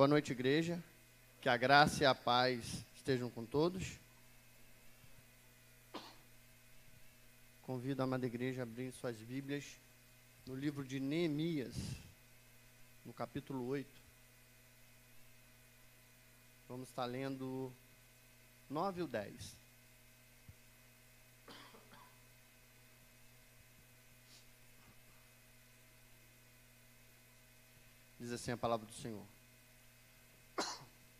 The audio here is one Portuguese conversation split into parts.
Boa noite, igreja. Que a graça e a paz estejam com todos. Convido a amada igreja a abrir suas Bíblias no livro de Neemias, no capítulo 8. Vamos estar lendo 9 e o 10. Diz assim a palavra do Senhor.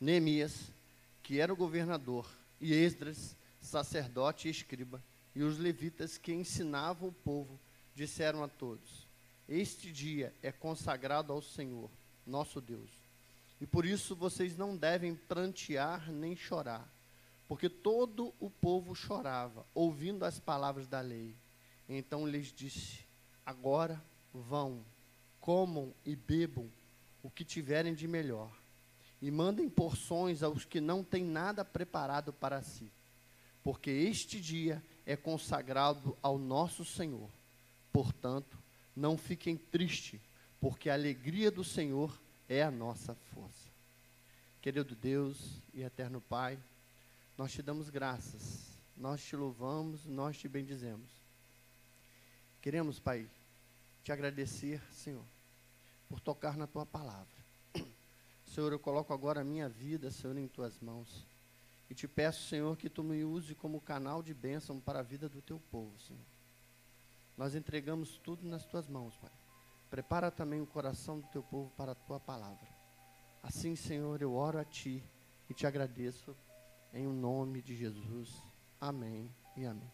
Neemias, que era o governador, e Esdras, sacerdote e escriba, e os levitas que ensinavam o povo, disseram a todos: Este dia é consagrado ao Senhor, nosso Deus. E por isso vocês não devem prantear nem chorar, porque todo o povo chorava, ouvindo as palavras da lei. Então lhes disse: Agora vão, comam e bebam o que tiverem de melhor e mandem porções aos que não têm nada preparado para si, porque este dia é consagrado ao nosso Senhor. Portanto, não fiquem tristes, porque a alegria do Senhor é a nossa força. Querido Deus e eterno Pai, nós te damos graças, nós te louvamos, nós te bendizemos. Queremos, Pai, te agradecer, Senhor, por tocar na tua palavra Senhor, eu coloco agora a minha vida, Senhor, em tuas mãos. E te peço, Senhor, que tu me use como canal de bênção para a vida do teu povo, Senhor. Nós entregamos tudo nas tuas mãos, Pai. Prepara também o coração do teu povo para a tua palavra. Assim, Senhor, eu oro a ti e te agradeço em o nome de Jesus. Amém e amém.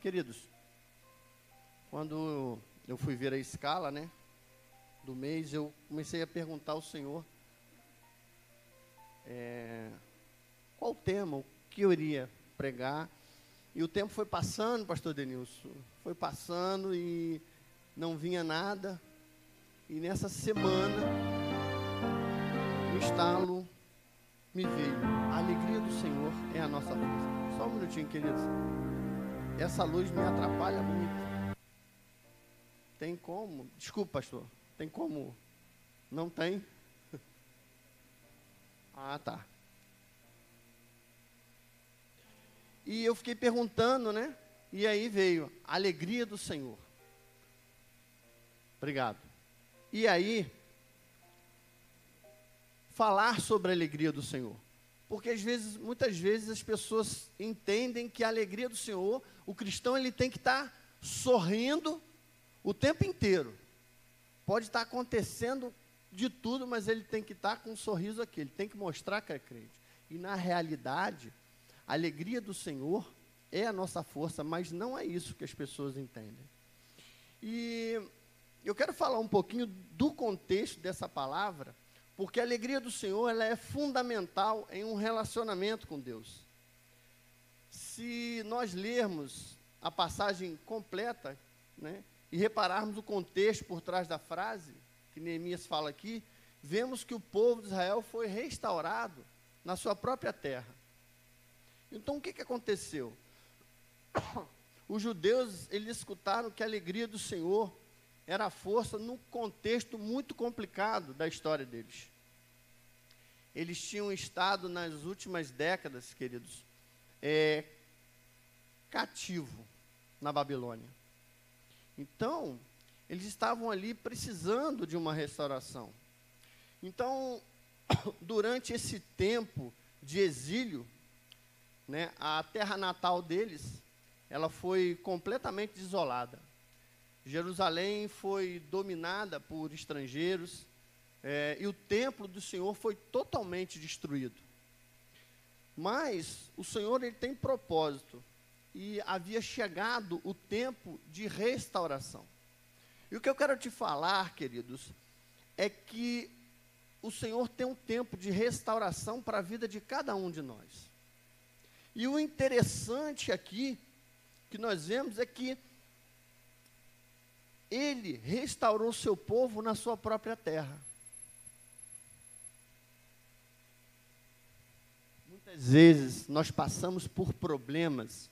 Queridos, quando eu fui ver a escala, né? Do mês, eu comecei a perguntar ao Senhor é, qual o tema, o que eu iria pregar. E o tempo foi passando, pastor Denilson, foi passando e não vinha nada. E nessa semana, o estalo me veio. A alegria do Senhor é a nossa força. Só um minutinho, queridos. Essa luz me atrapalha muito. Tem como? Desculpa, pastor. Tem como? Não tem? Ah, tá. E eu fiquei perguntando, né? E aí veio a alegria do Senhor. Obrigado. E aí, falar sobre a alegria do Senhor. Porque às vezes, muitas vezes as pessoas entendem que a alegria do Senhor, o cristão ele tem que estar tá sorrindo o tempo inteiro. Pode estar acontecendo de tudo, mas ele tem que estar com um sorriso aqui, ele tem que mostrar que é crente. E na realidade, a alegria do Senhor é a nossa força, mas não é isso que as pessoas entendem. E eu quero falar um pouquinho do contexto dessa palavra, porque a alegria do Senhor ela é fundamental em um relacionamento com Deus. Se nós lermos a passagem completa, né, e repararmos o contexto por trás da frase que Neemias fala aqui, vemos que o povo de Israel foi restaurado na sua própria terra. Então o que, que aconteceu? Os judeus, eles escutaram que a alegria do Senhor era a força num contexto muito complicado da história deles. Eles tinham estado nas últimas décadas, queridos, é, cativo na Babilônia. Então, eles estavam ali precisando de uma restauração. Então, durante esse tempo de exílio, né, a terra natal deles, ela foi completamente desolada. Jerusalém foi dominada por estrangeiros é, e o templo do Senhor foi totalmente destruído. Mas o Senhor ele tem propósito e havia chegado o tempo de restauração. E o que eu quero te falar, queridos, é que o Senhor tem um tempo de restauração para a vida de cada um de nós. E o interessante aqui que nós vemos é que ele restaurou seu povo na sua própria terra. Muitas vezes nós passamos por problemas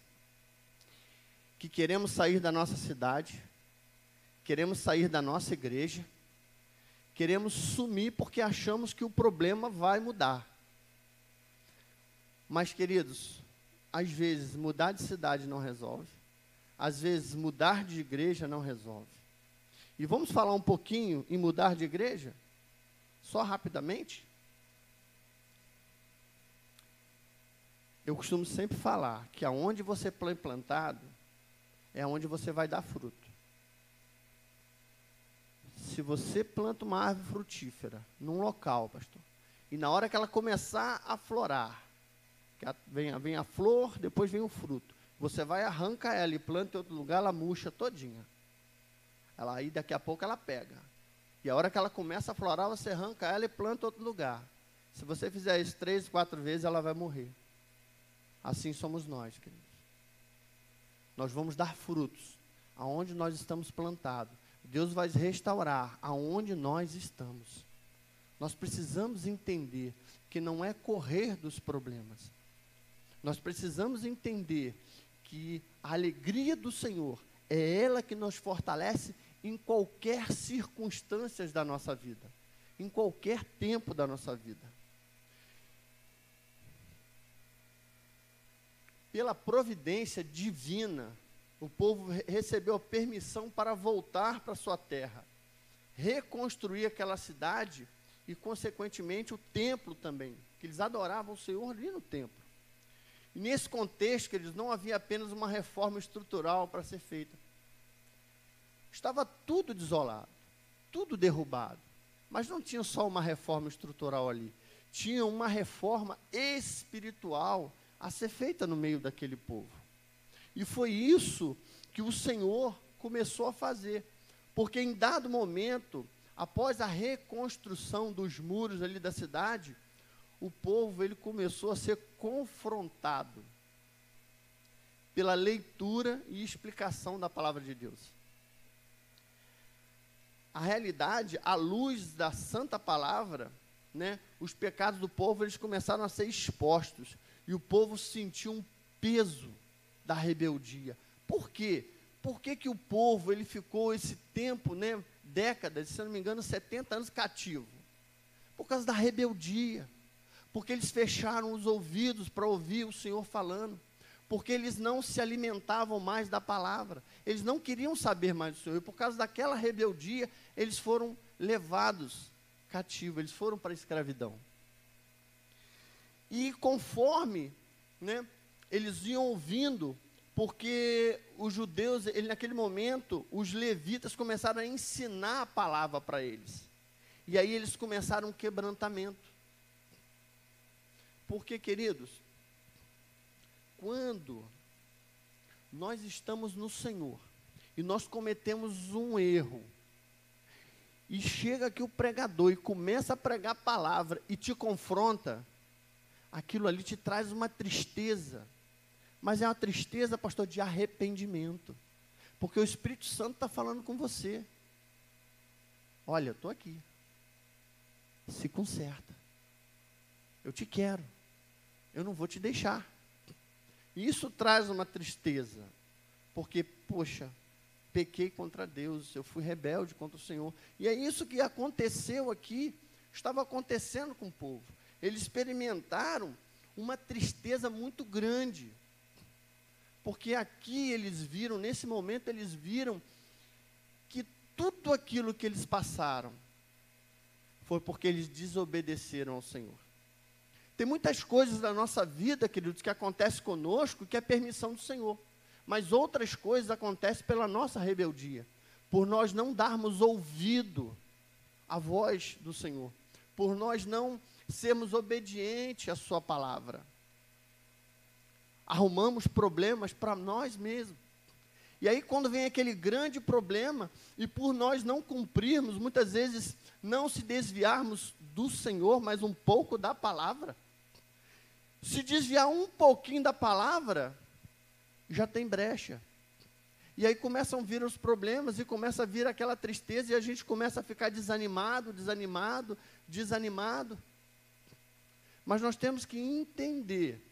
que queremos sair da nossa cidade, queremos sair da nossa igreja, queremos sumir porque achamos que o problema vai mudar. Mas, queridos, às vezes mudar de cidade não resolve, às vezes mudar de igreja não resolve. E vamos falar um pouquinho em mudar de igreja? Só rapidamente? Eu costumo sempre falar que aonde você foi plantado é onde você vai dar fruto. Se você planta uma árvore frutífera num local, pastor, e na hora que ela começar a florar, que vem, vem a flor, depois vem o fruto, você vai arranca ela e planta em outro lugar, ela murcha todinha. Ela aí daqui a pouco ela pega. E a hora que ela começa a florar, você arranca ela e planta em outro lugar. Se você fizer isso três, quatro vezes, ela vai morrer. Assim somos nós, queridos. Nós vamos dar frutos aonde nós estamos plantados. Deus vai restaurar aonde nós estamos. Nós precisamos entender que não é correr dos problemas. Nós precisamos entender que a alegria do Senhor é ela que nos fortalece em qualquer circunstâncias da nossa vida, em qualquer tempo da nossa vida. Pela providência divina, o povo recebeu a permissão para voltar para sua terra, reconstruir aquela cidade e, consequentemente, o templo também, que eles adoravam o Senhor ali no templo. E nesse contexto, eles não havia apenas uma reforma estrutural para ser feita. Estava tudo desolado, tudo derrubado. Mas não tinha só uma reforma estrutural ali, tinha uma reforma espiritual a ser feita no meio daquele povo. E foi isso que o Senhor começou a fazer. Porque em dado momento, após a reconstrução dos muros ali da cidade, o povo ele começou a ser confrontado pela leitura e explicação da palavra de Deus. A realidade, à luz da santa palavra, né, os pecados do povo eles começaram a ser expostos e o povo sentiu um peso da rebeldia. Por quê? Por que, que o povo ele ficou esse tempo, né, décadas, se não me engano, 70 anos cativo? Por causa da rebeldia. Porque eles fecharam os ouvidos para ouvir o Senhor falando. Porque eles não se alimentavam mais da palavra. Eles não queriam saber mais do Senhor. E por causa daquela rebeldia, eles foram levados cativos, eles foram para a escravidão. E conforme né, eles iam ouvindo, porque os judeus, ele, naquele momento, os levitas começaram a ensinar a palavra para eles. E aí eles começaram um quebrantamento. Porque, queridos, quando nós estamos no Senhor e nós cometemos um erro, e chega aqui o pregador e começa a pregar a palavra e te confronta, aquilo ali te traz uma tristeza mas é uma tristeza, pastor, de arrependimento. Porque o Espírito Santo está falando com você. Olha, eu estou aqui. Se conserta. Eu te quero. Eu não vou te deixar. Isso traz uma tristeza. Porque, poxa, pequei contra Deus, eu fui rebelde contra o Senhor. E é isso que aconteceu aqui, estava acontecendo com o povo. Eles experimentaram uma tristeza muito grande. Porque aqui eles viram, nesse momento eles viram que tudo aquilo que eles passaram foi porque eles desobedeceram ao Senhor. Tem muitas coisas da nossa vida, queridos, que acontecem conosco que é permissão do Senhor. Mas outras coisas acontecem pela nossa rebeldia, por nós não darmos ouvido à voz do Senhor, por nós não sermos obedientes à Sua palavra arrumamos problemas para nós mesmos. E aí, quando vem aquele grande problema, e por nós não cumprirmos, muitas vezes não se desviarmos do Senhor, mas um pouco da palavra, se desviar um pouquinho da palavra, já tem brecha. E aí começam a vir os problemas e começa a vir aquela tristeza e a gente começa a ficar desanimado, desanimado, desanimado. Mas nós temos que entender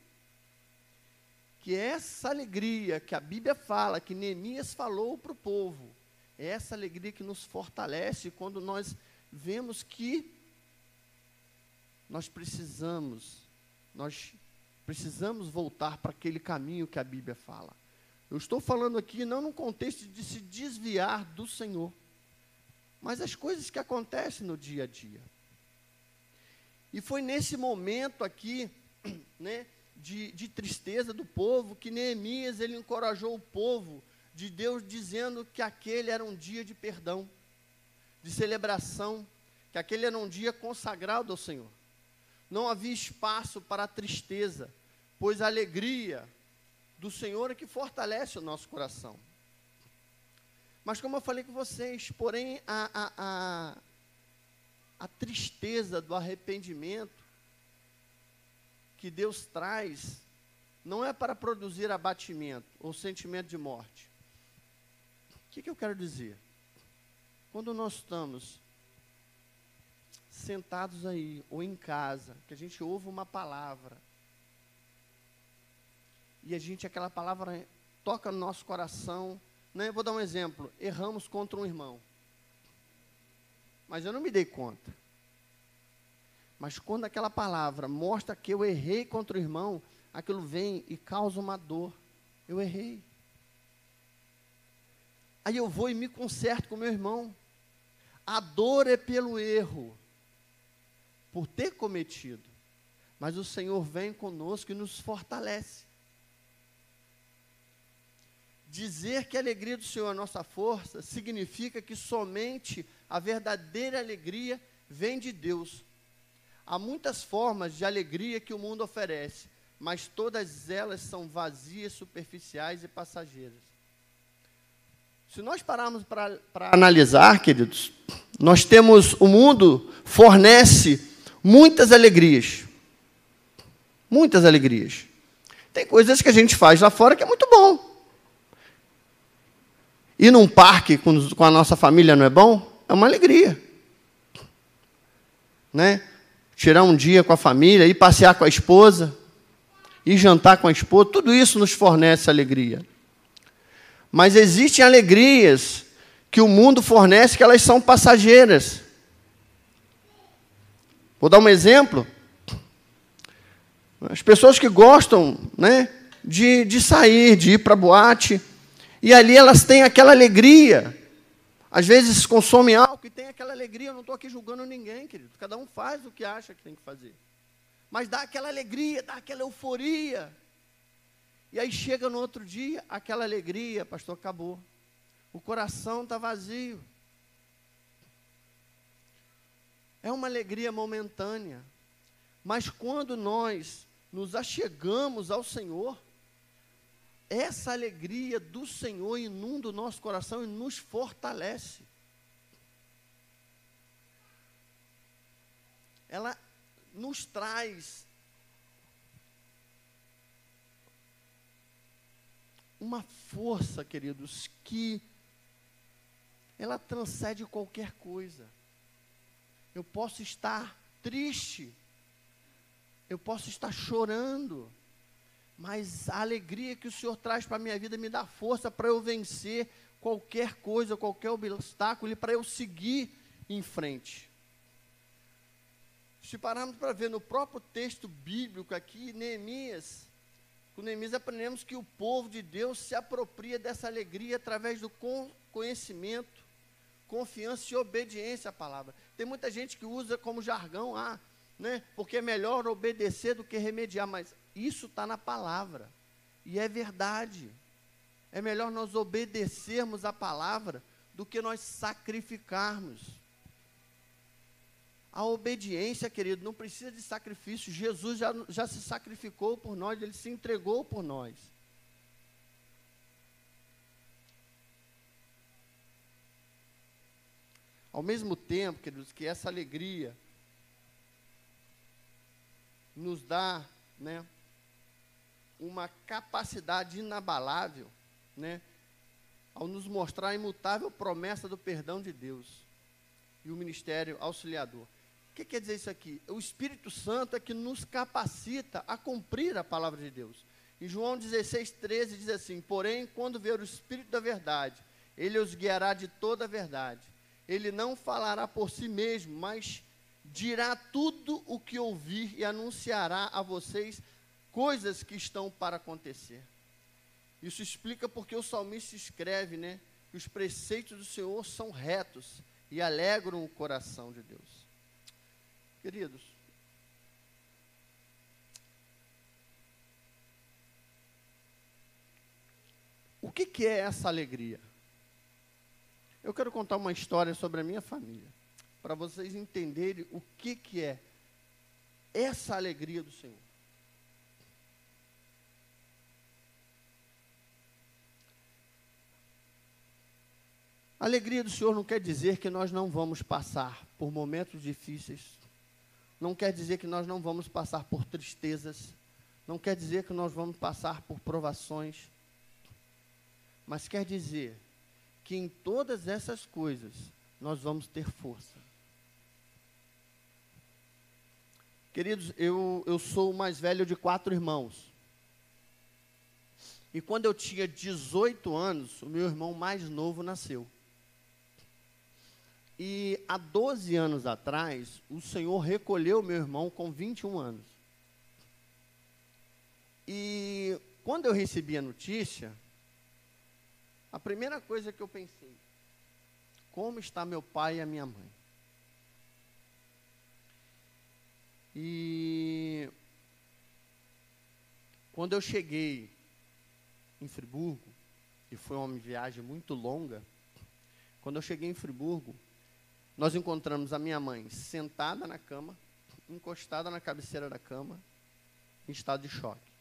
que essa alegria que a Bíblia fala, que Neemias falou para o povo, é essa alegria que nos fortalece quando nós vemos que nós precisamos, nós precisamos voltar para aquele caminho que a Bíblia fala. Eu estou falando aqui não no contexto de se desviar do Senhor, mas as coisas que acontecem no dia a dia. E foi nesse momento aqui, né, de, de tristeza do povo, que Neemias ele encorajou o povo de Deus, dizendo que aquele era um dia de perdão, de celebração, que aquele era um dia consagrado ao Senhor. Não havia espaço para a tristeza, pois a alegria do Senhor é que fortalece o nosso coração. Mas como eu falei com vocês, porém a, a, a, a tristeza do arrependimento que Deus traz não é para produzir abatimento ou sentimento de morte. O que, que eu quero dizer? Quando nós estamos sentados aí ou em casa, que a gente ouve uma palavra e a gente aquela palavra toca no nosso coração, né? Vou dar um exemplo. Erramos contra um irmão. Mas eu não me dei conta. Mas quando aquela palavra mostra que eu errei contra o irmão, aquilo vem e causa uma dor. Eu errei. Aí eu vou e me conserto com meu irmão. A dor é pelo erro, por ter cometido. Mas o Senhor vem conosco e nos fortalece. Dizer que a alegria do Senhor é nossa força significa que somente a verdadeira alegria vem de Deus. Há muitas formas de alegria que o mundo oferece, mas todas elas são vazias, superficiais e passageiras. Se nós pararmos para analisar, queridos, nós temos, o mundo fornece muitas alegrias. Muitas alegrias. Tem coisas que a gente faz lá fora que é muito bom. Ir num parque com, a nossa família não é bom? É uma alegria. Né? Tirar um dia com a família, ir passear com a esposa, ir jantar com a esposa, tudo isso nos fornece alegria. Mas existem alegrias que o mundo fornece que elas são passageiras. Vou dar um exemplo. As pessoas que gostam né, de, de sair, de ir para boate, e ali elas têm aquela alegria. Às vezes consomem álcool e tem aquela alegria. Eu não estou aqui julgando ninguém, querido. Cada um faz o que acha que tem que fazer. Mas dá aquela alegria, dá aquela euforia. E aí chega no outro dia, aquela alegria, pastor, acabou. O coração está vazio. É uma alegria momentânea. Mas quando nós nos achegamos ao Senhor, essa alegria do Senhor inunda o nosso coração e nos fortalece. Ela nos traz uma força, queridos, que ela transcende qualquer coisa. Eu posso estar triste, eu posso estar chorando, mas a alegria que o Senhor traz para a minha vida me dá força para eu vencer qualquer coisa, qualquer obstáculo e para eu seguir em frente. Se pararmos para ver no próprio texto bíblico aqui, Neemias, com Neemias aprendemos que o povo de Deus se apropria dessa alegria através do conhecimento, confiança e obediência à palavra. Tem muita gente que usa como jargão, ah, né, porque é melhor obedecer do que remediar, mas isso está na palavra. E é verdade. É melhor nós obedecermos a palavra do que nós sacrificarmos. A obediência, querido, não precisa de sacrifício. Jesus já, já se sacrificou por nós, ele se entregou por nós. Ao mesmo tempo, queridos, que essa alegria nos dá, né, uma capacidade inabalável, né, ao nos mostrar a imutável promessa do perdão de Deus e o ministério auxiliador. O que quer dizer isso aqui? O Espírito Santo é que nos capacita a cumprir a palavra de Deus. Em João 16, 13 diz assim: Porém, quando vier o Espírito da verdade, ele os guiará de toda a verdade. ele não falará por si mesmo, mas dirá tudo o que ouvir e anunciará a vocês coisas que estão para acontecer. Isso explica porque o salmista escreve, né, que os preceitos do Senhor são retos e alegram o coração de Deus. Queridos, o que, que é essa alegria? Eu quero contar uma história sobre a minha família, para vocês entenderem o que, que é essa alegria do Senhor. A alegria do Senhor não quer dizer que nós não vamos passar por momentos difíceis, não quer dizer que nós não vamos passar por tristezas, não quer dizer que nós vamos passar por provações, mas quer dizer que em todas essas coisas nós vamos ter força. Queridos, eu, eu sou o mais velho de quatro irmãos. E quando eu tinha 18 anos, o meu irmão mais novo nasceu. E há 12 anos atrás, o Senhor recolheu meu irmão com 21 anos. E quando eu recebi a notícia, a primeira coisa que eu pensei, como está meu pai e a minha mãe? E quando eu cheguei em Friburgo, e foi uma viagem muito longa, quando eu cheguei em Friburgo, nós encontramos a minha mãe sentada na cama, encostada na cabeceira da cama, em estado de choque.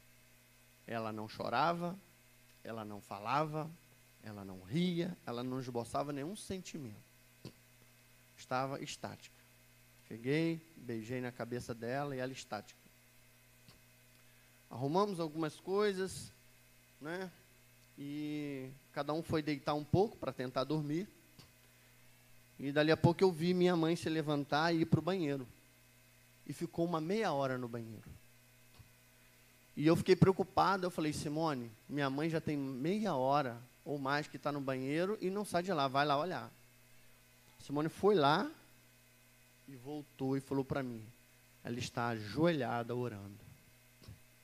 Ela não chorava, ela não falava, ela não ria, ela não esboçava nenhum sentimento. Estava estática. Cheguei, beijei na cabeça dela e ela estática. Arrumamos algumas coisas, né? E cada um foi deitar um pouco para tentar dormir. E dali a pouco eu vi minha mãe se levantar e ir para o banheiro. E ficou uma meia hora no banheiro. E eu fiquei preocupado, eu falei, Simone, minha mãe já tem meia hora ou mais que está no banheiro e não sai de lá, vai lá olhar. Simone foi lá e voltou e falou para mim: ela está ajoelhada orando.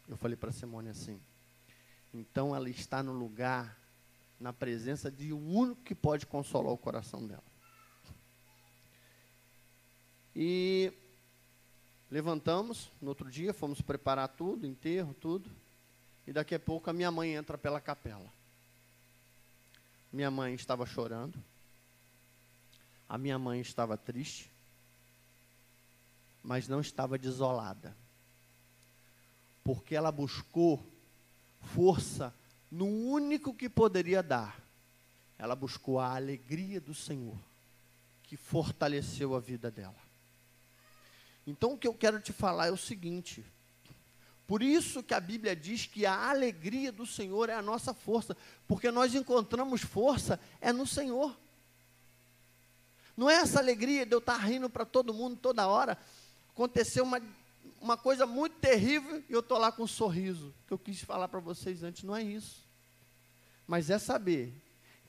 Eu falei para Simone assim: então ela está no lugar, na presença de um único que pode consolar o coração dela. E levantamos no outro dia, fomos preparar tudo, enterro, tudo. E daqui a pouco a minha mãe entra pela capela. Minha mãe estava chorando. A minha mãe estava triste. Mas não estava desolada. Porque ela buscou força no único que poderia dar. Ela buscou a alegria do Senhor, que fortaleceu a vida dela. Então o que eu quero te falar é o seguinte: por isso que a Bíblia diz que a alegria do Senhor é a nossa força, porque nós encontramos força é no Senhor. Não é essa alegria de eu estar rindo para todo mundo toda hora. Aconteceu uma, uma coisa muito terrível e eu estou lá com um sorriso. Que eu quis falar para vocês antes, não é isso. Mas é saber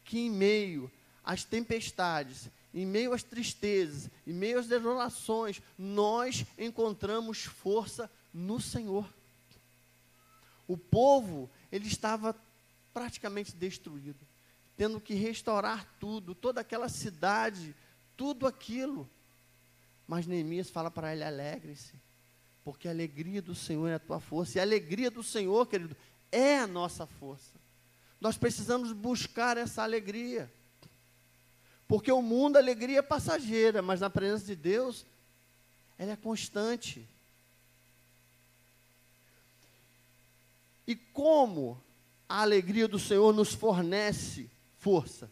que em meio às tempestades, em meio às tristezas, em meio às desolações, nós encontramos força no Senhor. O povo, ele estava praticamente destruído, tendo que restaurar tudo, toda aquela cidade, tudo aquilo. Mas Neemias fala para ele: alegre-se, porque a alegria do Senhor é a tua força, e a alegria do Senhor, querido, é a nossa força. Nós precisamos buscar essa alegria. Porque o mundo, a alegria é passageira, mas na presença de Deus, ela é constante. E como a alegria do Senhor nos fornece força?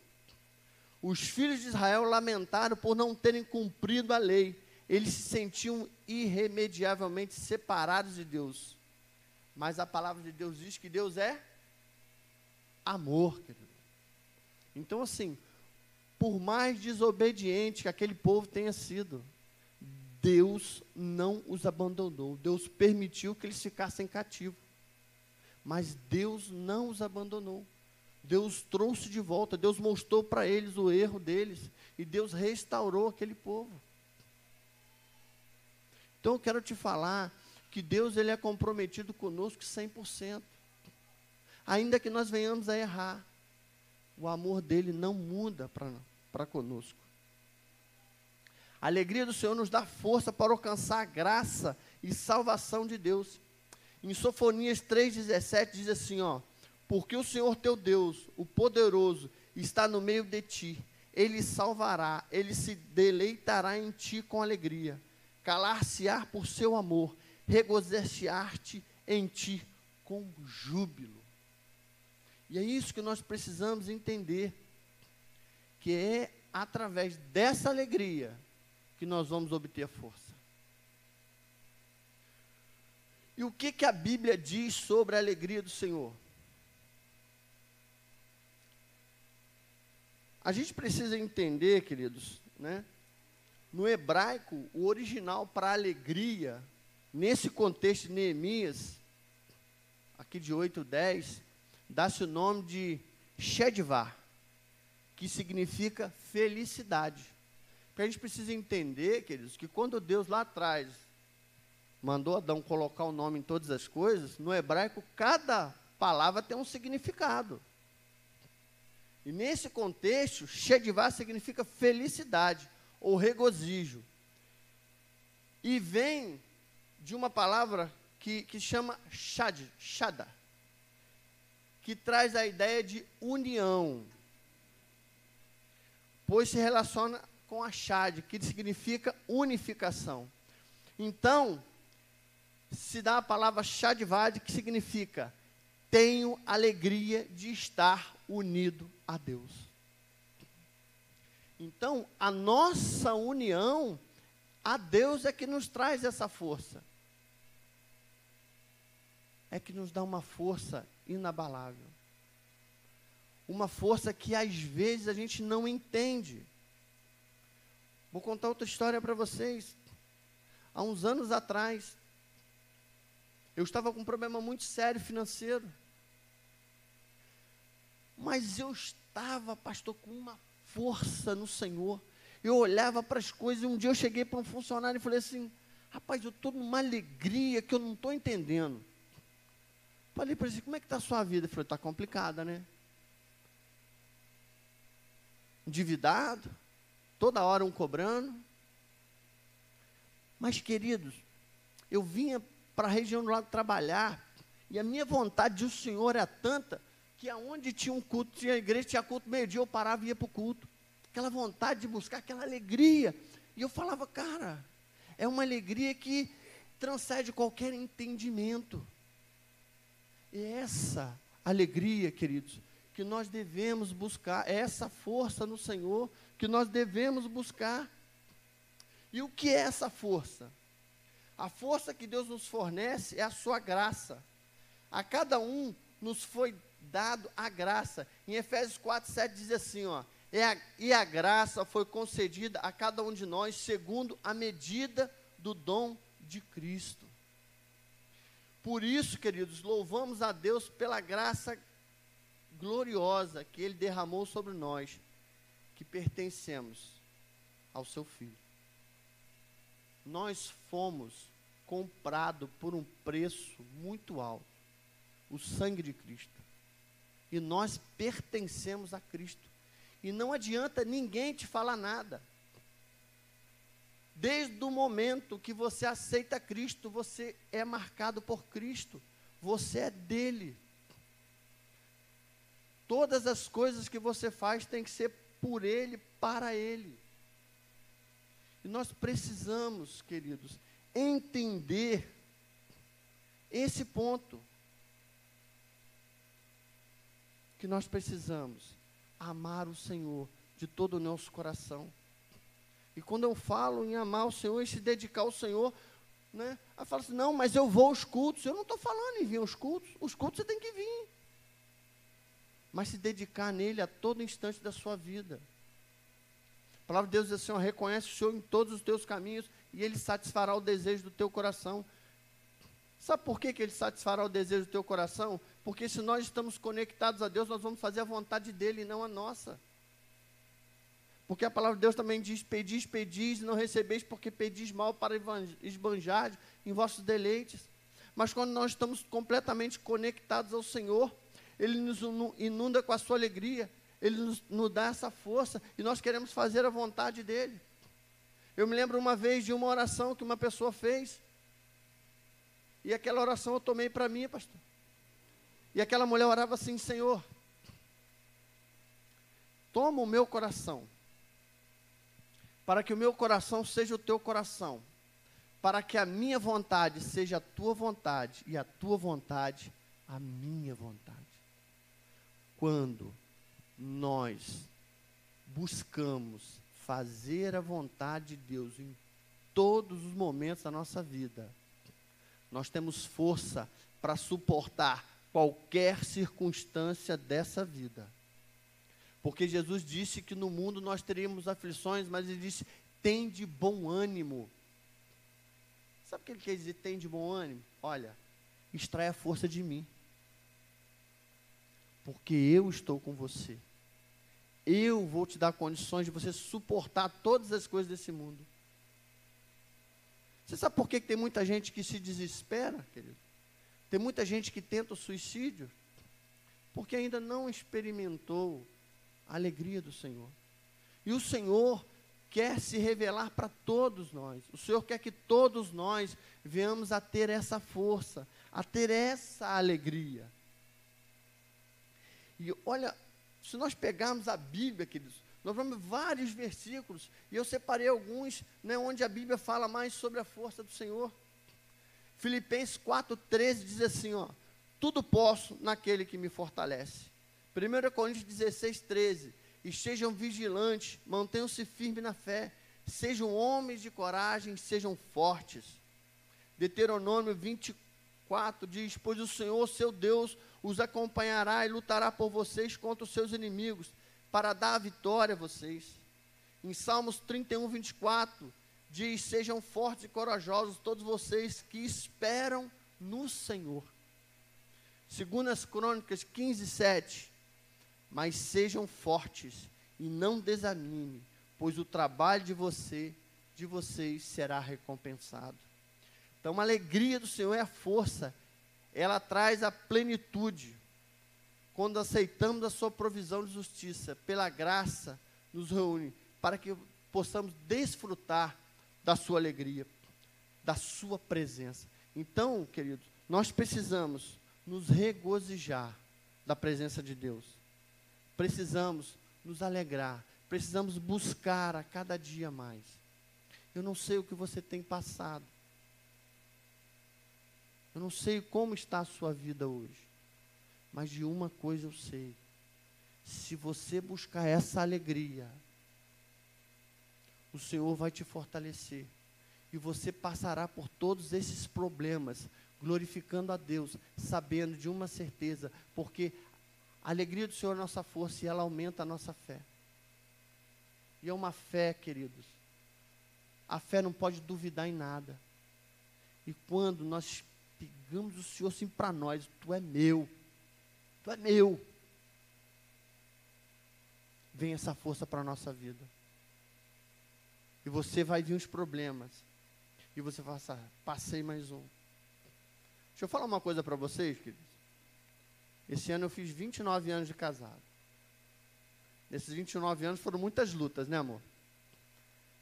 Os filhos de Israel lamentaram por não terem cumprido a lei. Eles se sentiam irremediavelmente separados de Deus. Mas a palavra de Deus diz que Deus é amor, querido. Então, assim, por mais desobediente que aquele povo tenha sido, Deus não os abandonou. Deus permitiu que eles ficassem cativos mas Deus não os abandonou. Deus trouxe de volta, Deus mostrou para eles o erro deles e Deus restaurou aquele povo. Então eu quero te falar que Deus ele é comprometido conosco 100%. Ainda que nós venhamos a errar, o amor dele não muda para conosco. A alegria do Senhor nos dá força para alcançar a graça e salvação de Deus. Em Sofonias 3,17 diz assim: ó, porque o Senhor teu Deus, o poderoso, está no meio de ti, ele salvará, ele se deleitará em ti com alegria, calar-se-á por seu amor, regozijar-te em ti com júbilo. E é isso que nós precisamos entender, que é através dessa alegria que nós vamos obter força. E o que, que a Bíblia diz sobre a alegria do Senhor? A gente precisa entender, queridos, né? No hebraico, o original para alegria, nesse contexto de Neemias, aqui de 8, 10, dá-se o nome de Shedvar, que significa felicidade. Porque a gente precisa entender, queridos, que quando Deus lá atrás mandou Adão colocar o nome em todas as coisas, no hebraico cada palavra tem um significado. E nesse contexto, Shedivá significa felicidade ou regozijo. E vem de uma palavra que, que chama shad, shada, que traz a ideia de união, pois se relaciona com a shad, que significa unificação. Então, se dá a palavra Shadvad, que significa tenho alegria de estar unido a Deus. Então, a nossa união a Deus é que nos traz essa força. É que nos dá uma força inabalável. Uma força que às vezes a gente não entende. Vou contar outra história para vocês. Há uns anos atrás, eu estava com um problema muito sério financeiro. Mas eu estava, pastor, com uma força no Senhor. Eu olhava para as coisas e um dia eu cheguei para um funcionário e falei assim: rapaz, eu estou numa alegria que eu não estou entendendo. Falei para ele assim: como é que está a sua vida? Ele falou: está complicada, né? Endividado, toda hora um cobrando. Mas, queridos, eu vinha para a região do lado trabalhar. E a minha vontade do Senhor é tanta que aonde tinha um culto, tinha igreja, tinha culto, meio-dia eu parava e ia para o culto. Aquela vontade de buscar aquela alegria. E eu falava, cara, é uma alegria que transcende qualquer entendimento. E essa alegria, queridos, que nós devemos buscar, é essa força no Senhor que nós devemos buscar. E o que é essa força? A força que Deus nos fornece é a sua graça. A cada um nos foi dado a graça. Em Efésios 4, 7 diz assim, ó, é a, e a graça foi concedida a cada um de nós segundo a medida do dom de Cristo. Por isso, queridos, louvamos a Deus pela graça gloriosa que Ele derramou sobre nós, que pertencemos ao Seu Filho. Nós fomos comprado por um preço muito alto o sangue de Cristo. E nós pertencemos a Cristo. E não adianta ninguém te falar nada. Desde o momento que você aceita Cristo, você é marcado por Cristo. Você é dele. Todas as coisas que você faz tem que ser por ele, para ele. E nós precisamos, queridos, entender esse ponto. Que nós precisamos amar o Senhor de todo o nosso coração. E quando eu falo em amar o Senhor e se dedicar ao Senhor, né? Aí fala assim, não, mas eu vou aos cultos. Eu não estou falando em vir aos cultos. Os cultos você tem que vir. Mas se dedicar nele a todo instante da sua vida. A palavra de Deus diz assim, ó, reconhece o Senhor em todos os teus caminhos e Ele satisfará o desejo do teu coração. Sabe por que, que ele satisfará o desejo do teu coração? Porque se nós estamos conectados a Deus, nós vamos fazer a vontade dele e não a nossa. Porque a palavra de Deus também diz: Pedis, pedis, não recebeis, porque pedis mal para esbanjar em vossos deleites. Mas quando nós estamos completamente conectados ao Senhor, Ele nos inunda com a sua alegria, Ele nos, nos dá essa força, e nós queremos fazer a vontade dEle. Eu me lembro uma vez de uma oração que uma pessoa fez, e aquela oração eu tomei para mim, pastor. E aquela mulher orava assim: Senhor, toma o meu coração, para que o meu coração seja o teu coração, para que a minha vontade seja a tua vontade e a tua vontade a minha vontade. Quando nós buscamos fazer a vontade de Deus em todos os momentos da nossa vida, nós temos força para suportar qualquer circunstância dessa vida. Porque Jesus disse que no mundo nós teríamos aflições, mas ele disse: tem de bom ânimo. Sabe o que ele quer dizer, tem de bom ânimo? Olha, extrai a força de mim. Porque eu estou com você. Eu vou te dar condições de você suportar todas as coisas desse mundo. Você sabe por que tem muita gente que se desespera, querido? Tem muita gente que tenta o suicídio porque ainda não experimentou a alegria do Senhor. E o Senhor quer se revelar para todos nós. O Senhor quer que todos nós venhamos a ter essa força, a ter essa alegria. E olha, se nós pegarmos a Bíblia, queridos, nós vamos vários versículos, e eu separei alguns, né, onde a Bíblia fala mais sobre a força do Senhor. Filipenses 4,13 diz assim: ó, tudo posso naquele que me fortalece. 1 Coríntios 16, 13. Estejam vigilantes, mantenham-se firmes na fé, sejam homens de coragem, sejam fortes. Deuteronômio 24 diz: Pois o Senhor, seu Deus, os acompanhará e lutará por vocês contra os seus inimigos para dar a vitória a vocês. Em Salmos 31, 24, diz: Sejam fortes e corajosos todos vocês que esperam no Senhor. Segundo as Crônicas 15, 7, mas sejam fortes e não desanime, pois o trabalho de você, de vocês será recompensado. Então, a alegria do Senhor é a força, ela traz a plenitude quando aceitamos a sua provisão de justiça, pela graça, nos reúne para que possamos desfrutar da sua alegria, da sua presença. Então, queridos, nós precisamos nos regozijar da presença de Deus. Precisamos nos alegrar, precisamos buscar a cada dia mais. Eu não sei o que você tem passado. Eu não sei como está a sua vida hoje. Mas de uma coisa eu sei: se você buscar essa alegria, o Senhor vai te fortalecer. E você passará por todos esses problemas, glorificando a Deus, sabendo de uma certeza, porque a alegria do Senhor é nossa força e ela aumenta a nossa fé. E é uma fé, queridos. A fé não pode duvidar em nada. E quando nós pegamos o Senhor assim para nós, tu é meu. Tu é meu. Vem essa força para a nossa vida. E você vai vir os problemas. E você vai passar, passei mais um. Deixa eu falar uma coisa para vocês, queridos. Esse ano eu fiz 29 anos de casado. Nesses 29 anos foram muitas lutas, né, amor?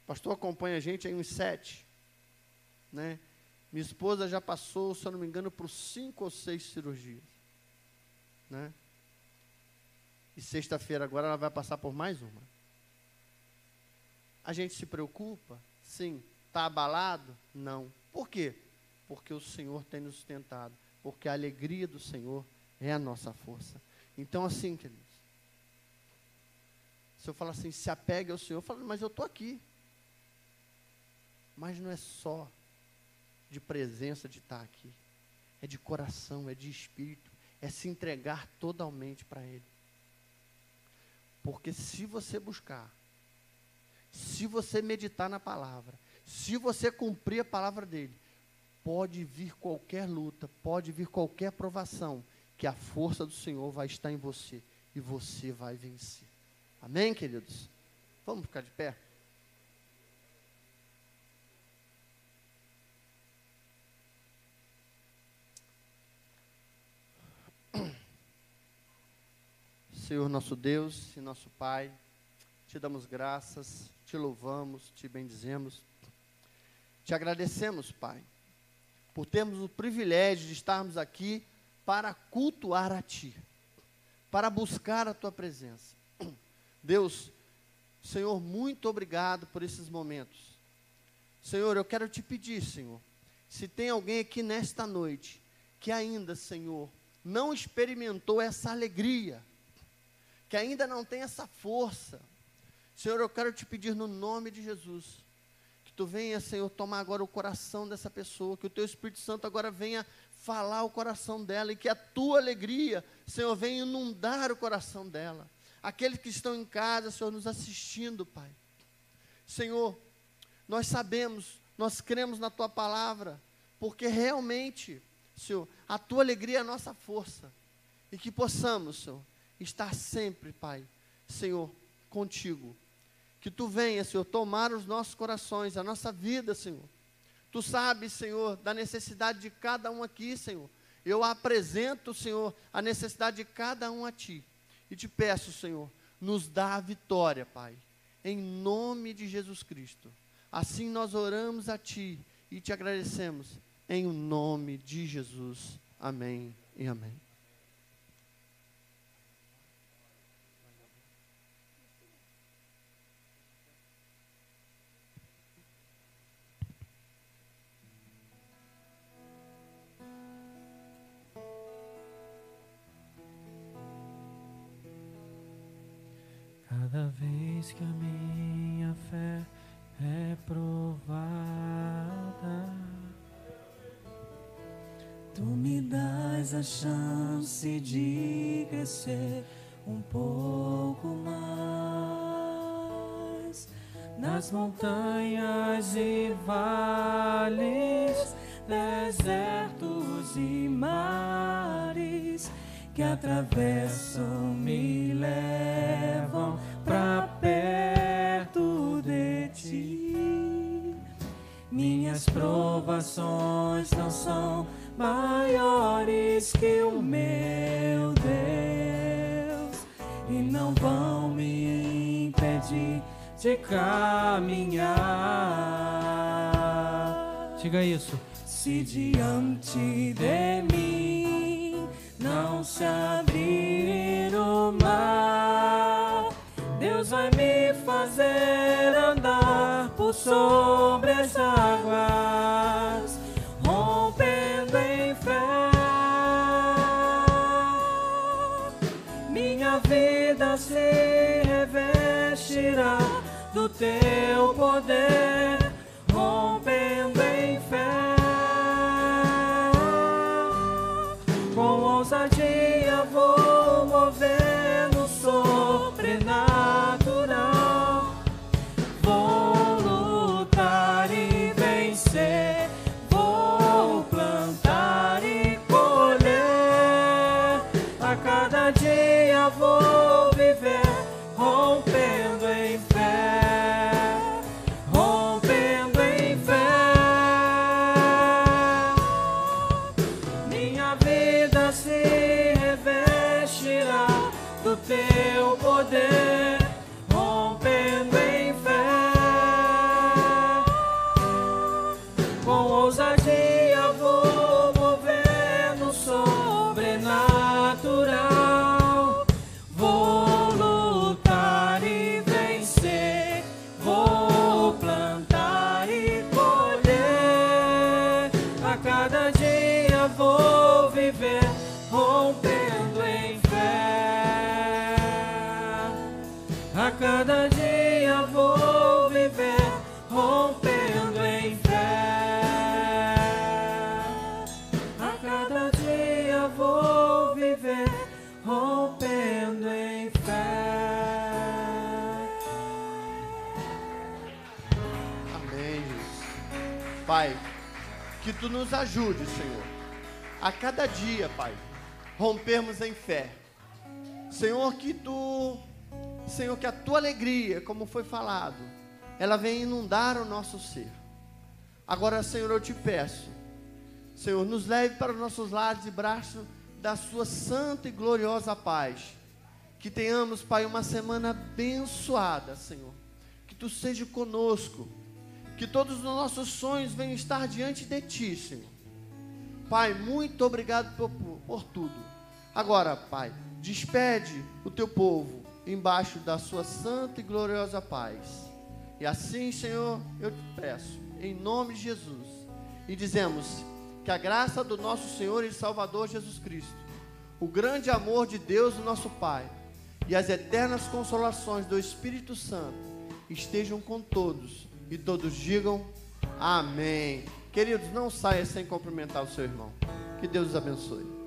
O pastor acompanha a gente aí uns sete. Né? Minha esposa já passou, se eu não me engano, por cinco ou seis cirurgias. Né? E sexta-feira agora ela vai passar por mais uma. A gente se preocupa? Sim. Está abalado? Não. Por quê? Porque o Senhor tem nos sustentado. Porque a alegria do Senhor é a nossa força. Então, assim, queridos. Se eu falar assim, se apegue ao Senhor, eu falo, mas eu estou aqui. Mas não é só de presença de estar aqui. É de coração, é de espírito é se entregar totalmente para Ele. Porque se você buscar, se você meditar na palavra, se você cumprir a palavra dele, pode vir qualquer luta, pode vir qualquer provação, que a força do Senhor vai estar em você e você vai vencer. Amém, queridos? Vamos ficar de pé? Senhor nosso Deus e nosso Pai, te damos graças, te louvamos, te bendizemos. Te agradecemos, Pai, por termos o privilégio de estarmos aqui para cultuar a Ti, para buscar a Tua presença. Deus, Senhor, muito obrigado por esses momentos. Senhor, eu quero te pedir, Senhor, se tem alguém aqui nesta noite que ainda, Senhor, não experimentou essa alegria, que ainda não tem essa força. Senhor, eu quero te pedir no nome de Jesus, que tu venha, Senhor, tomar agora o coração dessa pessoa, que o teu Espírito Santo agora venha falar o coração dela e que a tua alegria, Senhor, venha inundar o coração dela. Aqueles que estão em casa, Senhor, nos assistindo, Pai. Senhor, nós sabemos, nós cremos na tua palavra, porque realmente, Senhor, a tua alegria é a nossa força. E que possamos, Senhor, estar sempre, Pai, Senhor, contigo. Que tu venha, Senhor, tomar os nossos corações, a nossa vida, Senhor. Tu sabes, Senhor, da necessidade de cada um aqui, Senhor. Eu apresento, Senhor, a necessidade de cada um a Ti. E te peço, Senhor, nos dá a vitória, Pai. Em nome de Jesus Cristo. Assim nós oramos a Ti e te agradecemos. Em nome de Jesus. Amém e amém. Vez que a minha fé é provada, tu me dás a chance de crescer um pouco mais nas montanhas e vales, desertos e mares que atravessam me levam pra Minhas provações não são maiores que o meu Deus e não vão me impedir de caminhar. Diga isso. Se diante de mim não se abrir o mar, Deus vai me fazer andar sobre as águas, rompendo em fé. Minha vida se revestirá do teu poder, rompendo em fé. Que tu nos ajude, Senhor, a cada dia, Pai, rompermos em fé. Senhor, que tu, Senhor, que a tua alegria, como foi falado, ela venha inundar o nosso ser. Agora, Senhor, eu te peço, Senhor, nos leve para os nossos lares e braços da sua santa e gloriosa paz. Que tenhamos, Pai, uma semana abençoada, Senhor. Que tu seja conosco. Que todos os nossos sonhos venham estar diante de ti, Senhor. Pai, muito obrigado por, por, tudo. Agora, Pai, despede o teu povo embaixo da sua santa e gloriosa paz. E assim, Senhor, eu te peço, em nome de Jesus. E dizemos que a graça do nosso Senhor e Salvador Jesus Cristo, o grande amor de Deus, nosso Pai, e as eternas consolações do Espírito Santo estejam com todos e todos digam amém. Queridos, não saia sem cumprimentar o seu irmão. Que Deus os abençoe.